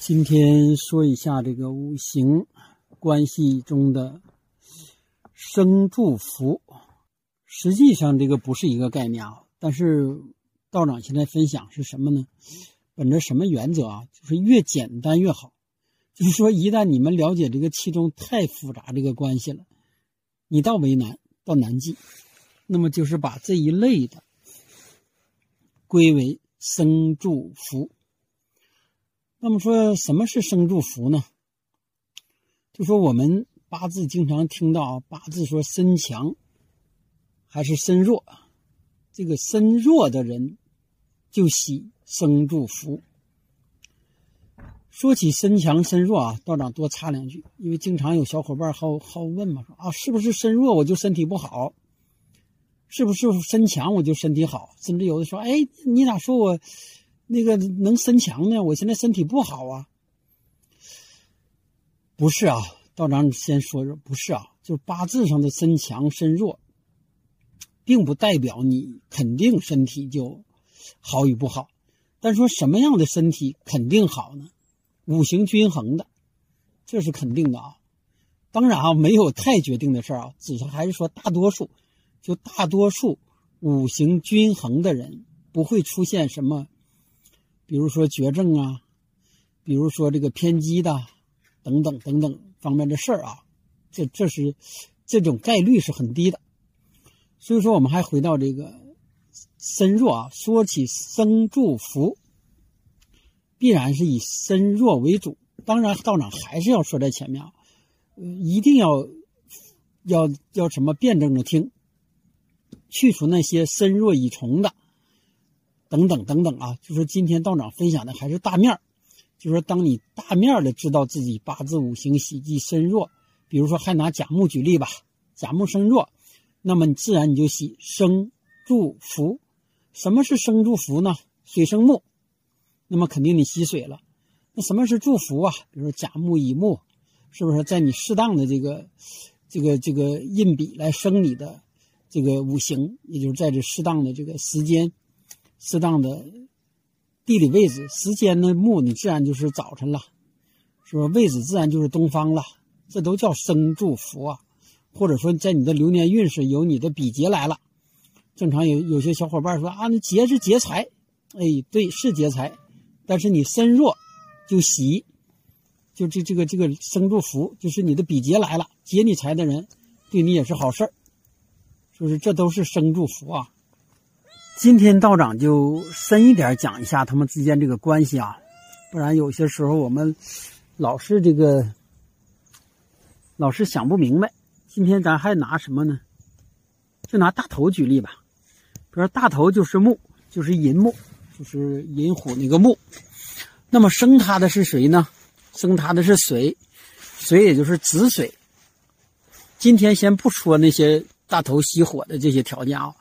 今天说一下这个五行关系中的生祝福，实际上这个不是一个概念啊。但是道长现在分享是什么呢？本着什么原则啊？就是越简单越好。就是说，一旦你们了解这个其中太复杂这个关系了，你到为难，到难记。那么就是把这一类的归为生祝福。那么说什么是生住福呢？就说我们八字经常听到，八字说身强还是身弱，这个身弱的人就喜生住福。说起身强身弱啊，道长多插两句，因为经常有小伙伴好好问嘛，说啊是不是身弱我就身体不好？是不是身强我就身体好？甚至有的说，哎，你咋说我那个能身强呢？我现在身体不好啊。不是啊，道长先说说，不是啊，就是八字上的身强身弱，并不代表你肯定身体就好与不好。但说什么样的身体肯定好呢？五行均衡的，这是肯定的啊。当然啊，没有太决定的事儿啊，只是还是说大多数，就大多数五行均衡的人不会出现什么，比如说绝症啊，比如说这个偏激的等等等等方面的事儿啊。这这是这种概率是很低的。所以说，我们还回到这个身弱啊，说起生祝福。必然是以身弱为主，当然道长还是要说在前面啊，一定要要要什么辩证着听，去除那些身弱以重的等等等等啊。就说今天道长分享的还是大面儿就说当你大面儿的知道自己八字五行喜忌身弱，比如说还拿甲木举例吧，甲木生弱，那么你自然你就喜生住福。什么是生住福呢？水生木。那么肯定你吸水了，那什么是祝福啊？比如说甲木乙木，是不是在你适当的这个、这个、这个印比来生你的这个五行，也就是在这适当的这个时间、适当的地理位置，时间的木你自然就是早晨了，是吧？位置自然就是东方了，这都叫生祝福啊。或者说在你的流年运势有你的比劫来了，正常有有些小伙伴说啊，那劫是劫财，哎，对，是劫财。但是你身弱，就喜，就这这个这个生祝福，就是你的比劫来了，劫你财的人，对你也是好事儿，是不是这都是生祝福啊。今天道长就深一点讲一下他们之间这个关系啊，不然有些时候我们老是这个老是想不明白。今天咱还拿什么呢？就拿大头举例吧，比如说大头就是木，就是寅木。就是寅虎那个木，那么生他的是谁呢？生他的是水，水也就是子水。今天先不说那些大头吸火的这些条件啊，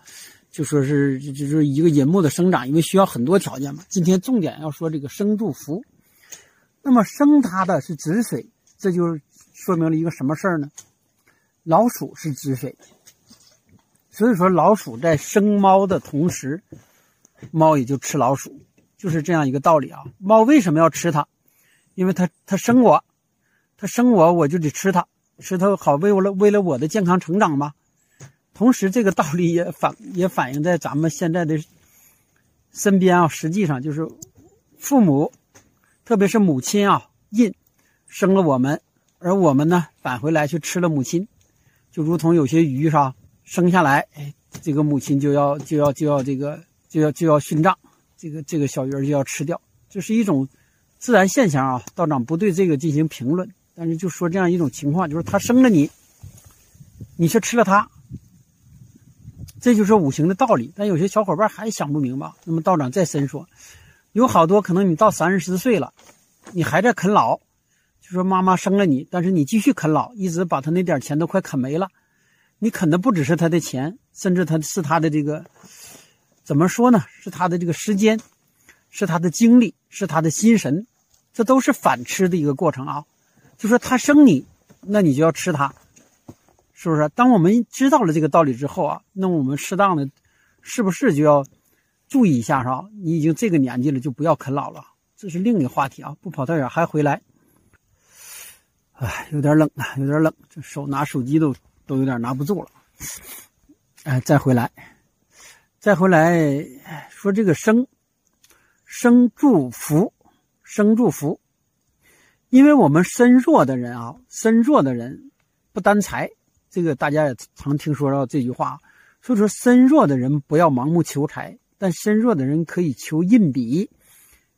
就说是就是一个寅木的生长，因为需要很多条件嘛。今天重点要说这个生祝福。那么生它的是子水，这就说明了一个什么事儿呢？老鼠是子水，所以说老鼠在生猫的同时。猫也就吃老鼠，就是这样一个道理啊。猫为什么要吃它？因为它它生我，它生我，我就得吃它，吃它好为了为了我的健康成长嘛。同时，这个道理也反也反映在咱们现在的身边啊。实际上就是父母，特别是母亲啊，印生了我们，而我们呢返回来去吃了母亲，就如同有些鱼是吧，生下来，哎，这个母亲就要就要就要这个。就要就要殉葬，这个这个小鱼儿就要吃掉，这是一种自然现象啊。道长不对这个进行评论，但是就说这样一种情况，就是他生了你，你却吃了他，这就是五行的道理。但有些小伙伴还想不明白，那么道长再深说，有好多可能你到三四十岁了，你还在啃老，就说妈妈生了你，但是你继续啃老，一直把他那点钱都快啃没了，你啃的不只是他的钱，甚至他是他的这个。怎么说呢？是他的这个时间，是他的精力，是他的心神，这都是反吃的一个过程啊。就说他生你，那你就要吃他，是不是？当我们知道了这个道理之后啊，那我们适当的，是不是就要注意一下，是吧？你已经这个年纪了，就不要啃老了，这是另一个话题啊，不跑太远还回来。哎，有点冷啊，有点冷，这手拿手机都都有点拿不住了。哎，再回来，再回来说这个生生祝福，生祝福，因为我们身弱的人啊，身弱的人不担财，这个大家也常听说到这句话。所以说，身弱的人不要盲目求财，但身弱的人可以求印比。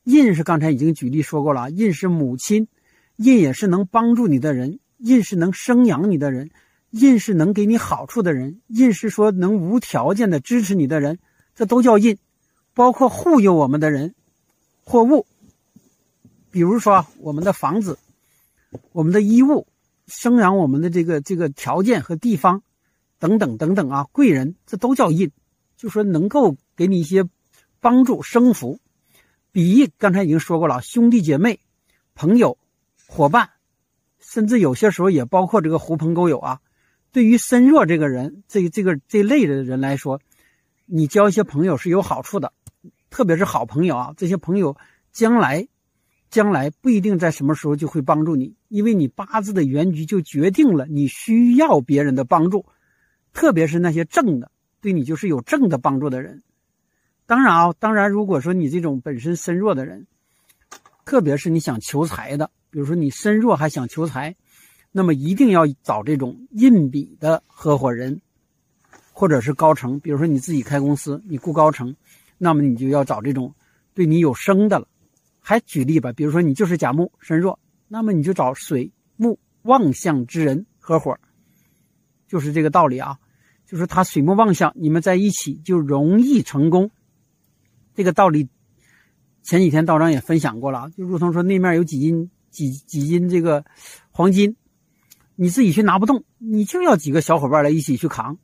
印是刚才已经举例说过了，印是母亲，印也是能帮助你的人，印是能生养你的人，印是能给你好处的人，印是说能无条件的支持你的人，这都叫印。包括护佑我们的人、货物，比如说我们的房子、我们的衣物、生养我们的这个这个条件和地方。等等等等啊，贵人这都叫印，就说能够给你一些帮助、生福。比翼刚才已经说过了，兄弟姐妹、朋友、伙伴，甚至有些时候也包括这个狐朋狗友啊。对于身弱这个人，这这个这类的人来说，你交一些朋友是有好处的，特别是好朋友啊。这些朋友将来将来不一定在什么时候就会帮助你，因为你八字的原局就决定了你需要别人的帮助。特别是那些正的，对你就是有正的帮助的人。当然啊，当然，如果说你这种本身身弱的人，特别是你想求财的，比如说你身弱还想求财，那么一定要找这种印比的合伙人，或者是高层。比如说你自己开公司，你雇高层，那么你就要找这种对你有生的了。还举例吧，比如说你就是甲木身弱，那么你就找水木旺相之人合伙。就是这个道理啊，就是他水木旺相，你们在一起就容易成功。这个道理，前几天道长也分享过了，就如同说那面有几斤几几斤这个黄金，你自己去拿不动，你就要几个小伙伴来一起去扛，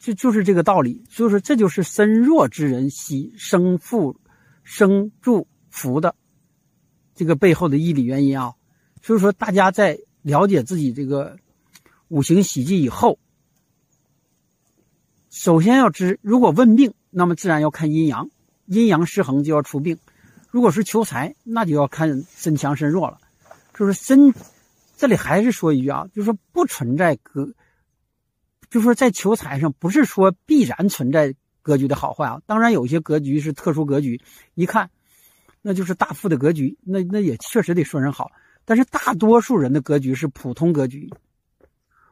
就就是这个道理。所以说，这就是身弱之人喜生富、生助福的这个背后的义理原因啊。所以说，大家在了解自己这个。五行喜忌以后，首先要知，如果问病，那么自然要看阴阳，阴阳失衡就要出病。如果是求财，那就要看身强身弱了。就是身，这里还是说一句啊，就是说不存在格，就是说在求财上不是说必然存在格局的好坏啊。当然有些格局是特殊格局，一看那就是大富的格局，那那也确实得说人好。但是大多数人的格局是普通格局。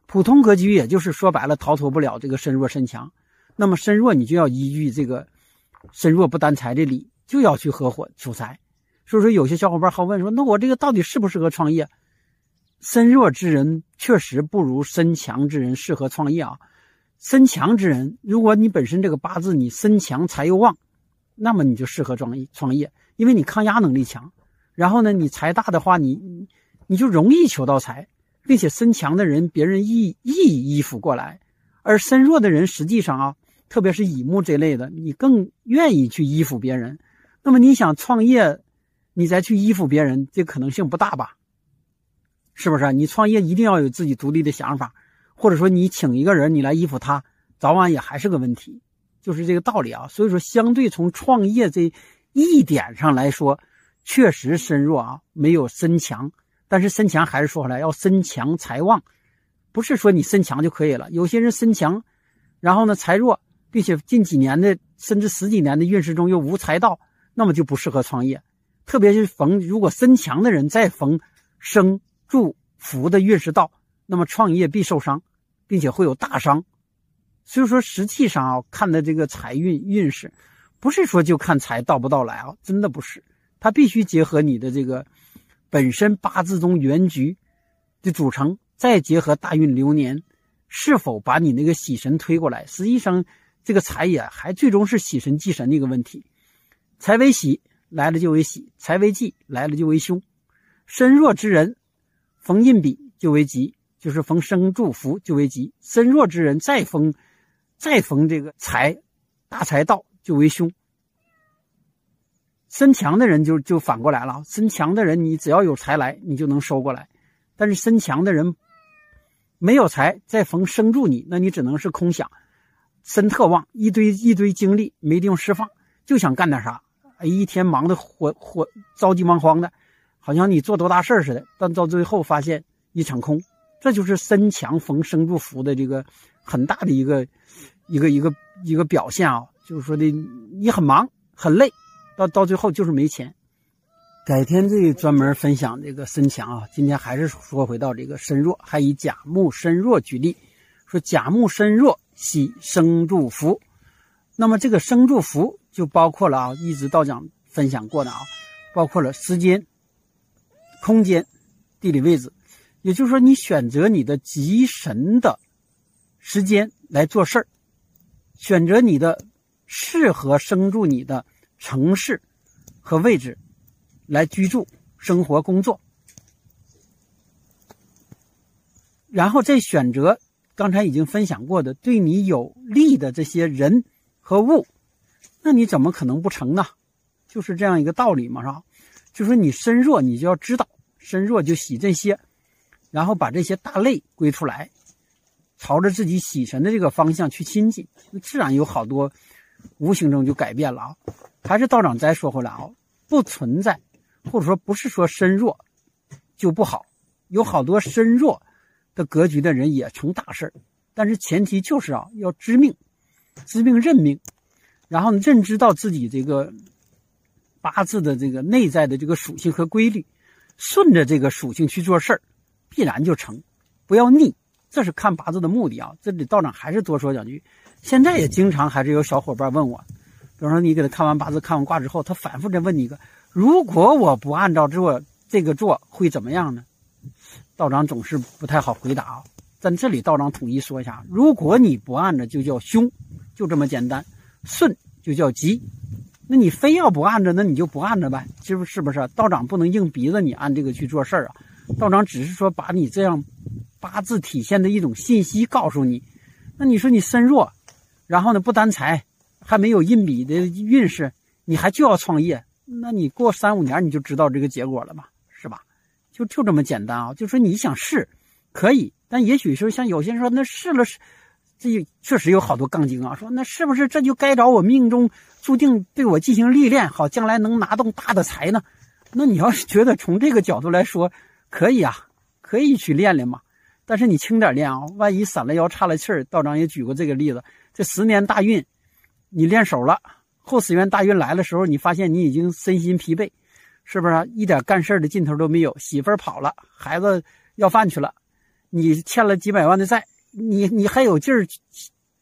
普通格局，也就是说白了，逃脱不了这个身弱身强。那么身弱，你就要依据这个身弱不担财的理，就要去合伙求财。所以说，有些小伙伴好问说：“那我这个到底适不适合创业？”身弱之人确实不如身强之人适合创业啊。身强之人，如果你本身这个八字你身强财又旺，那么你就适合创业创业，因为你抗压能力强。然后呢，你财大的话，你你就容易求到财。并且身强的人，别人易易依附过来；而身弱的人，实际上啊，特别是乙木这类的，你更愿意去依附别人。那么你想创业，你再去依附别人，这可能性不大吧？是不是？你创业一定要有自己独立的想法，或者说你请一个人你来依附他，早晚也还是个问题，就是这个道理啊。所以说，相对从创业这一点上来说，确实身弱啊，没有身强。但是身强还是说回来要身强财旺，不是说你身强就可以了。有些人身强，然后呢财弱，并且近几年的甚至十几年的运势中又无财到，那么就不适合创业。特别是逢如果身强的人再逢生住福的运势到，那么创业必受伤，并且会有大伤。所以说，实际上啊，看的这个财运运势，不是说就看财到不到来啊，真的不是，它必须结合你的这个。本身八字中原局的组成，再结合大运流年，是否把你那个喜神推过来？实际上，这个财也还最终是喜神忌神的一个问题。财为喜来了就为喜，财为忌来了就为凶。身弱之人逢印比就为吉，就是逢生祝福就为吉。身弱之人再逢再逢这个财大财到就为凶。身强的人就就反过来了，身强的人你只要有财来，你就能收过来；但是身强的人没有财，再逢生助你，那你只能是空想。身特旺，一堆一堆精力没地方释放，就想干点啥，哎，一天忙得火火着急忙慌的，好像你做多大事似的，但到最后发现一场空。这就是身强逢生助福的这个很大的一个一个一个一个表现啊，就是说的你很忙很累，到到最后就是没钱。改天这专门分享这个身强啊，今天还是说回到这个身弱，还以甲木身弱举例，说甲木身弱喜生助福，那么这个生助福就包括了啊，一直道长分享过的啊，包括了时间、空间、地理位置。也就是说，你选择你的吉神的时间来做事儿，选择你的适合生住你的城市和位置来居住、生活、工作，然后再选择刚才已经分享过的对你有利的这些人和物，那你怎么可能不成呢？就是这样一个道理嘛，是吧？就说你身弱，你就要知道身弱就喜这些。然后把这些大类归出来，朝着自己喜神的这个方向去亲近，那自然有好多无形中就改变了啊。还是道长再说回来啊，不存在，或者说不是说身弱就不好，有好多身弱的格局的人也成大事但是前提就是啊，要知命，知命认命，然后认知到自己这个八字的这个内在的这个属性和规律，顺着这个属性去做事儿。必然就成，不要逆，这是看八字的目的啊。这里道长还是多说两句。现在也经常还是有小伙伴问我，比如说你给他看完八字、看完卦之后，他反复的问你一个：如果我不按照做这个做，会怎么样呢？道长总是不太好回答啊。在这里，道长统一说一下：如果你不按着，就叫凶，就这么简单；顺就叫吉。那你非要不按着，那你就不按着呗，是不是不是？道长不能硬逼着你按这个去做事儿啊。道长只是说把你这样八字体现的一种信息告诉你，那你说你身弱，然后呢不担财，还没有印笔的运势，你还就要创业，那你过三五年你就知道这个结果了嘛，是吧？就就这么简单啊！就说你想试，可以，但也许说像有些人说那试了试，这确实有好多杠精啊，说那是不是这就该找我命中注定对我进行历练，好将来能拿动大的财呢？那你要是觉得从这个角度来说，可以啊，可以去练练嘛，但是你轻点练啊，万一散了腰、岔了气儿。道长也举过这个例子，这十年大运，你练手了，后十元大运来的时候，你发现你已经身心疲惫，是不是？一点干事的劲头都没有，媳妇跑了，孩子要饭去了，你欠了几百万的债，你你还有劲儿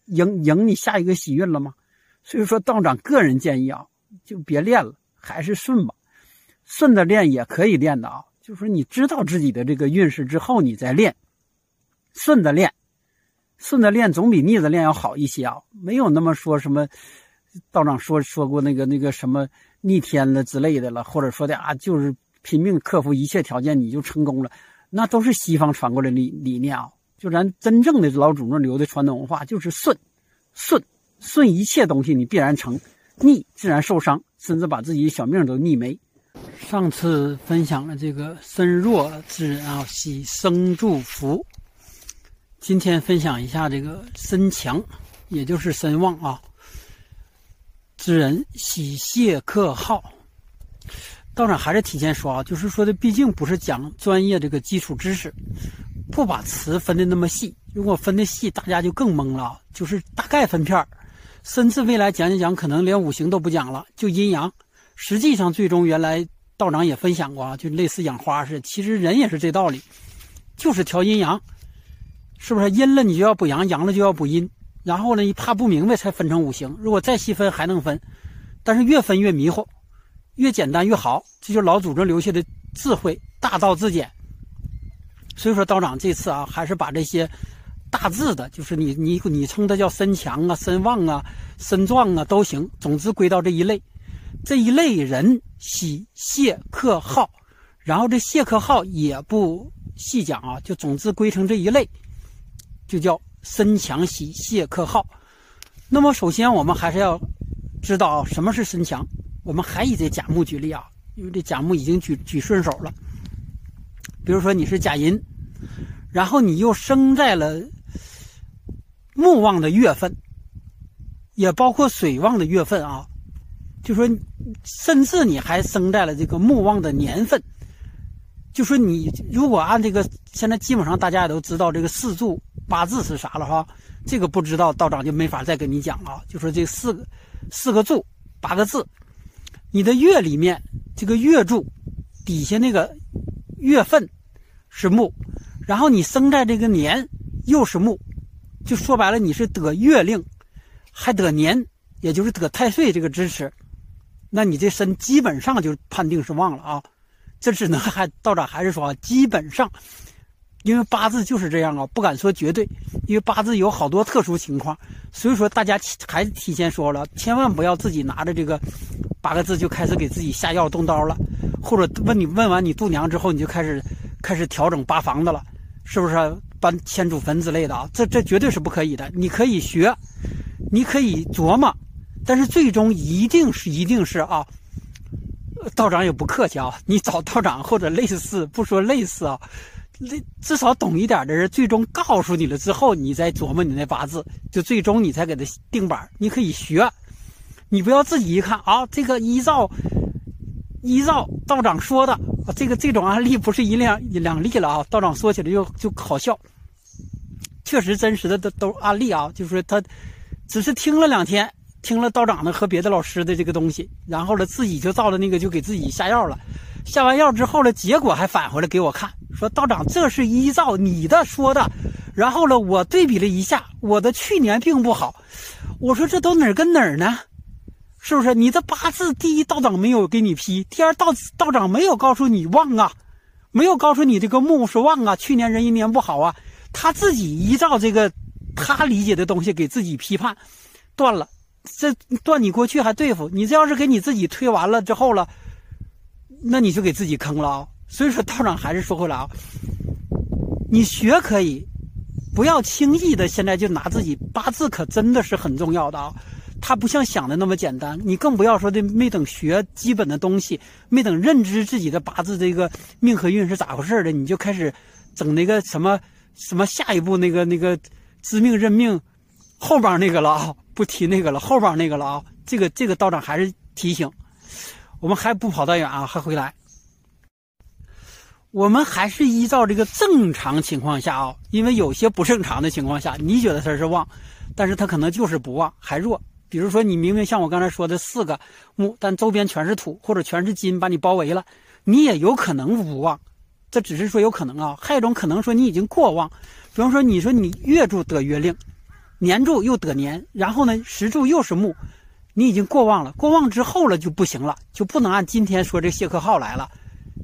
迎迎你下一个喜运了吗？所以说，道长个人建议啊，就别练了，还是顺吧，顺着练也可以练的啊。就是说，你知道自己的这个运势之后，你再练，顺着练，顺着练总比逆着练要好一些啊。没有那么说什么，道长说说过那个那个什么逆天了之类的了，或者说的啊，就是拼命克服一切条件你就成功了，那都是西方传过来理理念啊。就咱真正的老祖宗留的传统文化，就是顺，顺顺一切东西你必然成，逆自然受伤，甚至把自己小命都逆没。上次分享了这个身弱之人啊，喜生祝福。今天分享一下这个身强，也就是身旺啊之人喜谢克号。道长还是提前说啊，就是说的，毕竟不是讲专业这个基础知识，不把词分的那么细。如果分的细，大家就更懵了。就是大概分片甚至未来讲讲讲，可能连五行都不讲了，就阴阳。实际上，最终原来道长也分享过啊，就类似养花似的。其实人也是这道理，就是调阴阳，是不是？阴了你就要补阳，阳了就要补阴。然后呢，你怕不明白才分成五行。如果再细分还能分，但是越分越迷糊，越简单越好。这就是老祖宗留下的智慧，大道至简。所以说，道长这次啊，还是把这些大致的，就是你你你称它叫身强啊、身旺啊、身壮啊都行，总之归到这一类。这一类人喜谢克号，然后这谢克号也不细讲啊，就总之归成这一类，就叫身强喜谢克号。那么首先我们还是要知道什么是身强。我们还以这甲木举例啊，因为这甲木已经举举顺手了。比如说你是甲寅，然后你又生在了木旺的月份，也包括水旺的月份啊。就说甚至你还生在了这个木旺的年份。就说你如果按这个，现在基本上大家也都知道这个四柱八字是啥了哈。这个不知道道长就没法再跟你讲了。就说这四个四个柱八个字，你的月里面这个月柱底下那个月份是木，然后你生在这个年又是木，就说白了你是得月令，还得年，也就是得太岁这个支持，那你这身基本上就判定是旺了啊。这只能还道长还是说，基本上，因为八字就是这样啊，不敢说绝对，因为八字有好多特殊情况，所以说大家还提前说了，千万不要自己拿着这个八个字就开始给自己下药动刀了，或者问你问完你度娘之后，你就开始开始调整八房子了，是不是搬迁祖坟之类的啊？这这绝对是不可以的。你可以学，你可以琢磨，但是最终一定是一定是啊。道长也不客气啊，你找道长或者类似，不说类似啊，那至少懂一点的人，最终告诉你了之后，你再琢磨你那八字，就最终你才给他定板。你可以学，你不要自己一看啊，这个依照依照道长说的啊，这个这种案例不是一两两例了啊，道长说起来就就好笑，确实真实的都都案例啊，就是他只是听了两天。听了道长的和别的老师的这个东西，然后呢，自己就照着那个就给自己下药了。下完药之后呢，结果还返回来给我看，说道长这是依照你的说的。然后呢，我对比了一下，我的去年并不好。我说这都哪儿跟哪儿呢？是不是？你的八字第一道长没有给你批，第二道道长没有告诉你旺啊，没有告诉你这个木是旺啊，去年人一年不好啊，他自己依照这个他理解的东西给自己批判，断了。这断你过去还对付你，这要是给你自己推完了之后了，那你就给自己坑了啊！所以说道长还是说回来啊，你学可以，不要轻易的现在就拿自己八字，可真的是很重要的啊！它不像想的那么简单，你更不要说的没等学基本的东西，没等认知自己的八字这个命和运是咋回事的，你就开始整那个什么什么下一步那个那个知命认命后边那个了啊！不提那个了，后边那个了啊！这个这个道长还是提醒，我们还不跑太远啊，还回来。我们还是依照这个正常情况下啊，因为有些不正常的情况下，你觉得它是旺，但是它可能就是不旺，还弱。比如说，你明明像我刚才说的四个木，但周边全是土或者全是金把你包围了，你也有可能无旺。这只是说有可能啊，还有一种可能说你已经过旺，比方说你说你月柱得月令。年柱又得年，然后呢，石柱又是木，你已经过旺了。过旺之后了就不行了，就不能按今天说这谢克号来了，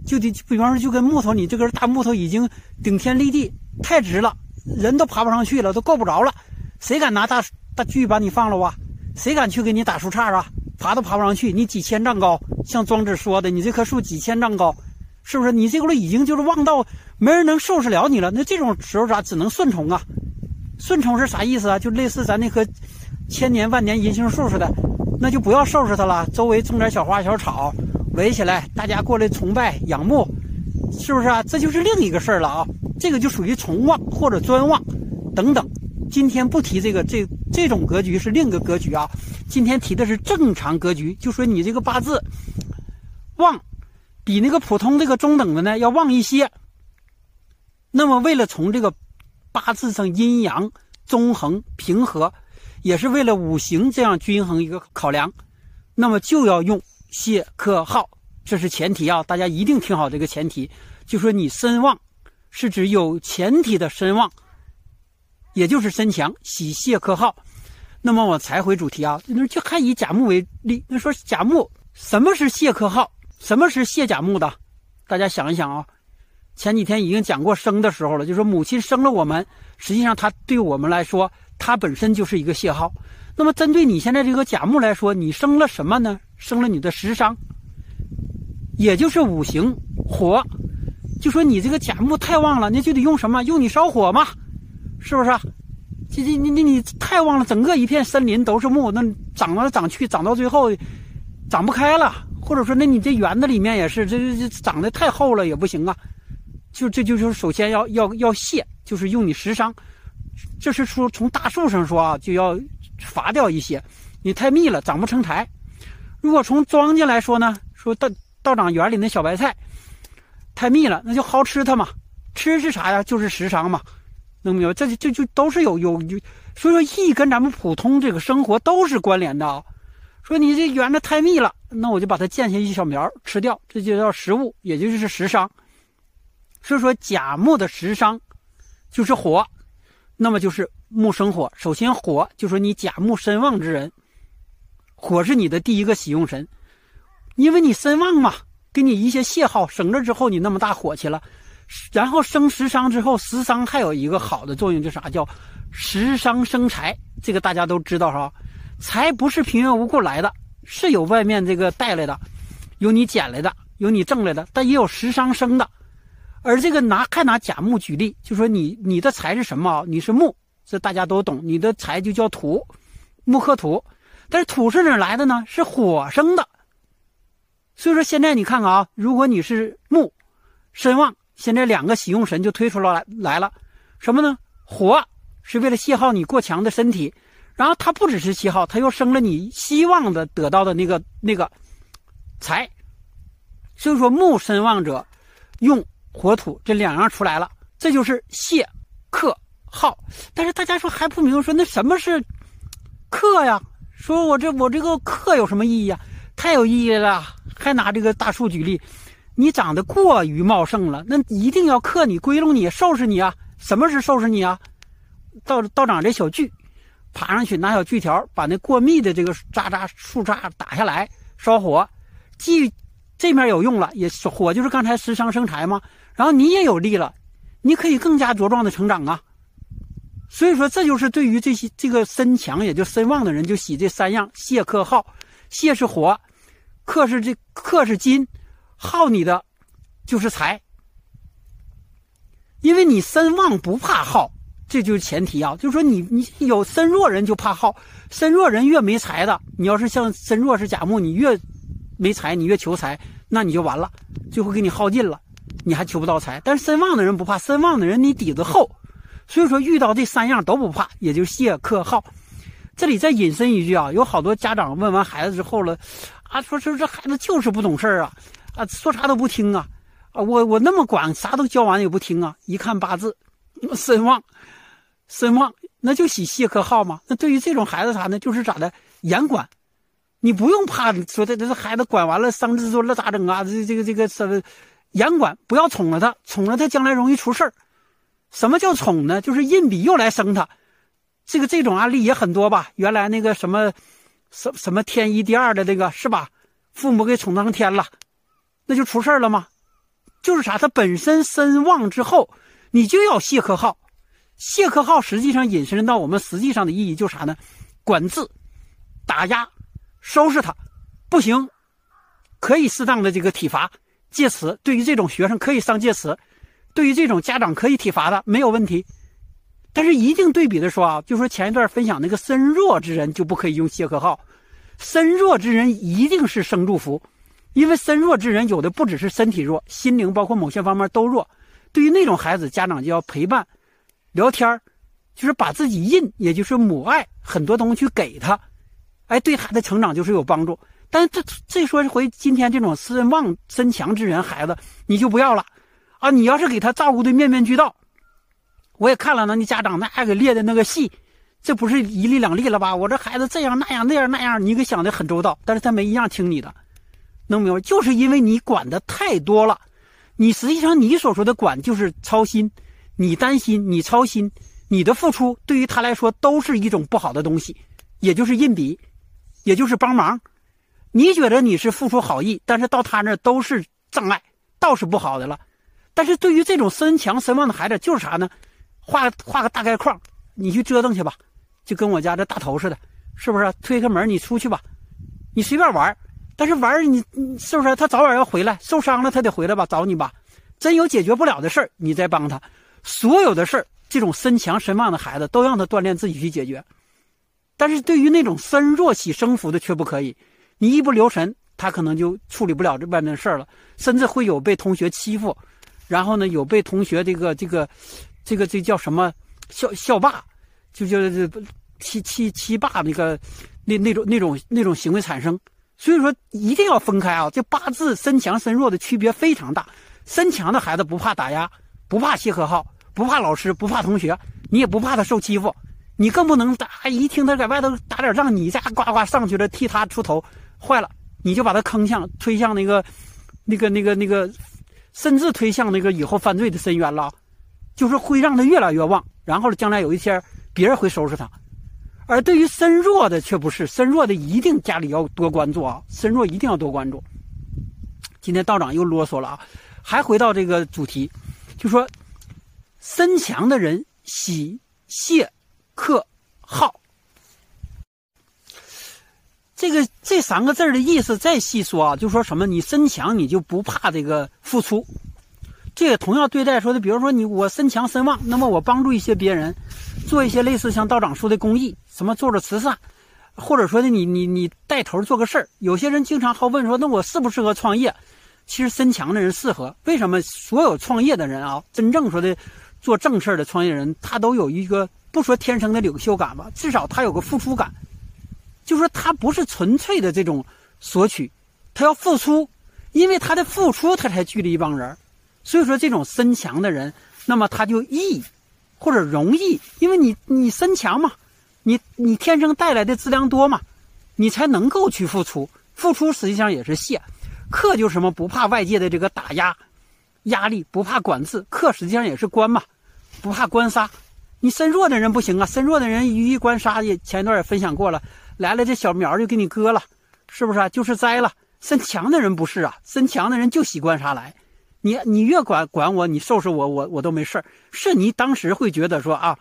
就得比方说就跟木头，你这根大木头已经顶天立地，太直了，人都爬不上去了，都够不着了。谁敢拿大大锯把你放了啊？谁敢去给你打树杈啊？爬都爬不上去，你几千丈高，像庄子说的，你这棵树几千丈高，是不是？你这个已经就是旺到没人能收拾了你了。那这种时候咋只能顺从啊？顺从是啥意思啊？就类似咱那棵千年万年银杏树似的，那就不要收拾它了。周围种点小花小草，围起来，大家过来崇拜仰慕，是不是啊？这就是另一个事儿了啊。这个就属于从旺或者专旺等等。今天不提这个，这这种格局是另一个格局啊。今天提的是正常格局，就说你这个八字旺，比那个普通这个中等的呢要旺一些。那么为了从这个。八字上阴阳中衡平和，也是为了五行这样均衡一个考量，那么就要用谢克号，这是前提啊！大家一定听好这个前提，就说你身旺，是指有前提的身旺，也就是身强，喜谢克号。那么我才回主题啊，那就还以甲木为例，那说甲木什么是谢克号，什么是谢甲木的？大家想一想啊。前几天已经讲过生的时候了，就说母亲生了我们，实际上她对我们来说，她本身就是一个谢号。那么针对你现在这个甲木来说，你生了什么呢？生了你的食伤，也就是五行火。就说你这个甲木太旺了，那就得用什么？用你烧火嘛，是不是？这这你你你太旺了，整个一片森林都是木，那长来长去，长到最后长不开了。或者说，那你这园子里面也是，这这长得太厚了也不行啊。就这就是首先要要要泄，就是用你食伤，这是说从大树上说啊，就要伐掉一些，你太密了长不成材。如果从庄稼来说呢，说道道长园里那小白菜太密了，那就好吃它嘛。吃是啥呀？就是食伤嘛。能明白？这就就都是有有有，所以说义跟咱们普通这个生活都是关联的啊。说你这园子太密了，那我就把它剪下一小苗吃掉，这就叫食物，也就是食伤。所以说甲木的食伤就是火，那么就是木生火。首先火就说你甲木身旺之人，火是你的第一个喜用神，因为你身旺嘛，给你一些泄耗省着之后，你那么大火气了。然后生食伤之后，食伤还有一个好的作用，就啥叫食伤生财，这个大家都知道哈。财不是平白无故来的，是有外面这个带来的，有你捡来的，有你挣来的，但也有食伤生的。而这个拿还拿甲木举例，就说你你的财是什么啊？你是木，这大家都懂。你的财就叫土，木克土。但是土是哪来的呢？是火生的。所以说现在你看看啊，如果你是木身旺，现在两个喜用神就推出来来了，什么呢？火是为了泄耗你过强的身体。然后它不只是七号，它又生了你希望的得到的那个那个财，所以说木身旺者用火土这两样出来了，这就是泄克耗。但是大家说还不明白，说那什么是克呀？说我这我这个克有什么意义啊？太有意义了！还拿这个大树举例，你长得过于茂盛了，那一定要克你、归拢你、收拾你啊！什么是收拾你啊？道道长这小锯。爬上去拿小锯条把那过密的这个渣渣树渣打下来烧火，既这面有用了，也是火就是刚才食伤生财嘛。然后你也有力了，你可以更加茁壮的成长啊。所以说这就是对于这些这个身强也就身旺的人就喜这三样：泄克耗，泄是火，克是这克是金，耗你的就是财。因为你身旺不怕耗。这就是前提啊，就是说你你有身弱人就怕耗，身弱人越没财的，你要是像身弱是甲木，你越没财，你越求财，那你就完了，最后给你耗尽了，你还求不到财。但是身旺的人不怕，身旺的人你底子厚，所以说遇到这三样都不怕，也就谢克耗。这里再引申一句啊，有好多家长问完孩子之后了，啊，说说这孩子就是不懂事啊，啊，说啥都不听啊，啊，我我那么管，啥都教完也不听啊，一看八字，身旺。身旺，那就喜谢克耗嘛。那对于这种孩子啥呢？就是咋的，严管，你不用怕说这这孩子管完了伤自尊了咋整啊？这这个这个什么，严管，不要宠了他，宠了他将来容易出事儿。什么叫宠呢？就是硬比又来生他。这个这种案例也很多吧？原来那个什么，什什么天一第二的那个是吧？父母给宠上天了，那就出事儿了吗？就是啥？他本身身旺之后，你就要谢克耗。谢克号实际上引申到我们实际上的意义就是啥呢？管制、打压、收拾他，不行，可以适当的这个体罚、戒词。对于这种学生可以上戒词，对于这种家长可以体罚的没有问题。但是一定对比的说啊，就说前一段分享那个身弱之人就不可以用谢克号，身弱之人一定是生祝福，因为身弱之人有的不只是身体弱，心灵包括某些方面都弱。对于那种孩子，家长就要陪伴。聊天就是把自己印，也就是母爱很多东西去给他，哎，对他的成长就是有帮助。但这这说回今天这种身旺身强之人孩子，你就不要了啊！你要是给他照顾的面面俱到，我也看了那你家长那给列的那个细，这不是一例两例了吧？我这孩子这样那样那样那样，你给想的很周到，但是他没一样听你的，能明白？就是因为你管的太多了，你实际上你所说的管就是操心。你担心，你操心，你的付出对于他来说都是一种不好的东西，也就是印笔，也就是帮忙。你觉得你是付出好意，但是到他那都是障碍，倒是不好的了。但是对于这种身强身旺的孩子，就是啥呢？画画个大概框，你去折腾去吧，就跟我家这大头似的，是不是？推开门你出去吧，你随便玩但是玩你是不是？他早晚要回来，受伤了他得回来吧，找你吧。真有解决不了的事儿，你再帮他。所有的事儿，这种身强身旺的孩子都让他锻炼自己去解决，但是对于那种身弱起生福的却不可以。你一不留神，他可能就处理不了这外面的事儿了，甚至会有被同学欺负，然后呢，有被同学这个这个这个这叫什么校校霸，就叫这欺欺欺霸那个那那种那种那种行为产生。所以说一定要分开啊！这八字身强身弱的区别非常大。身强的孩子不怕打压，不怕谢和号，不怕老师，不怕同学，你也不怕他受欺负，你更不能打一听他在外头打点仗，你家呱呱上去了替他出头，坏了你就把他坑向推向那个那个那个那个，甚至推向那个以后犯罪的深渊了，就是会让他越来越旺，然后将来有一天别人会收拾他。而对于身弱的却不是，身弱的一定家里要多关注啊，身弱一定要多关注。今天道长又啰嗦了啊。还回到这个主题，就说身强的人喜谢克号，这个这三个字的意思再细说啊，就说什么你身强你就不怕这个付出，这个同样对待说的，比如说你我身强身旺，那么我帮助一些别人，做一些类似像道长说的公益，什么做着慈善，或者说的你你你带头做个事儿，有些人经常好问说，那我适不适合创业？其实身强的人适合，为什么所有创业的人啊，真正说的做正事的创业人，他都有一个不说天生的领袖感吧，至少他有个付出感，就说他不是纯粹的这种索取，他要付出，因为他的付出，他才聚了一帮人所以说这种身强的人，那么他就易或者容易，因为你你身强嘛，你你天生带来的资粮多嘛，你才能够去付出，付出实际上也是谢。克就是什么？不怕外界的这个打压、压力，不怕管制。克实际上也是官嘛，不怕官杀。你身弱的人不行啊，身弱的人一遇官杀，也前一段也分享过了，来了这小苗就给你割了，是不是啊？就是栽了。身强的人不是啊，身强的人就喜官杀来。你你越管管我，你收拾我，我我都没事是你当时会觉得说啊，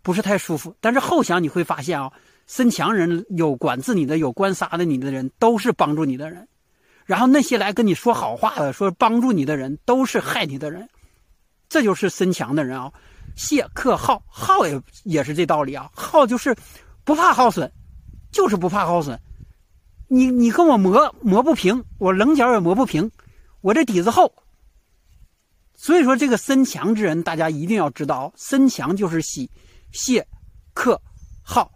不是太舒服，但是后想你会发现啊，身强人有管制你的，有官杀的你的人，都是帮助你的人。然后那些来跟你说好话的、说帮助你的人，都是害你的人，这就是身强的人啊。谢克耗，耗也也是这道理啊。耗就是不怕耗损，就是不怕耗损。你你跟我磨磨不平，我棱角也磨不平，我这底子厚。所以说，这个身强之人，大家一定要知道，身强就是喜谢克耗。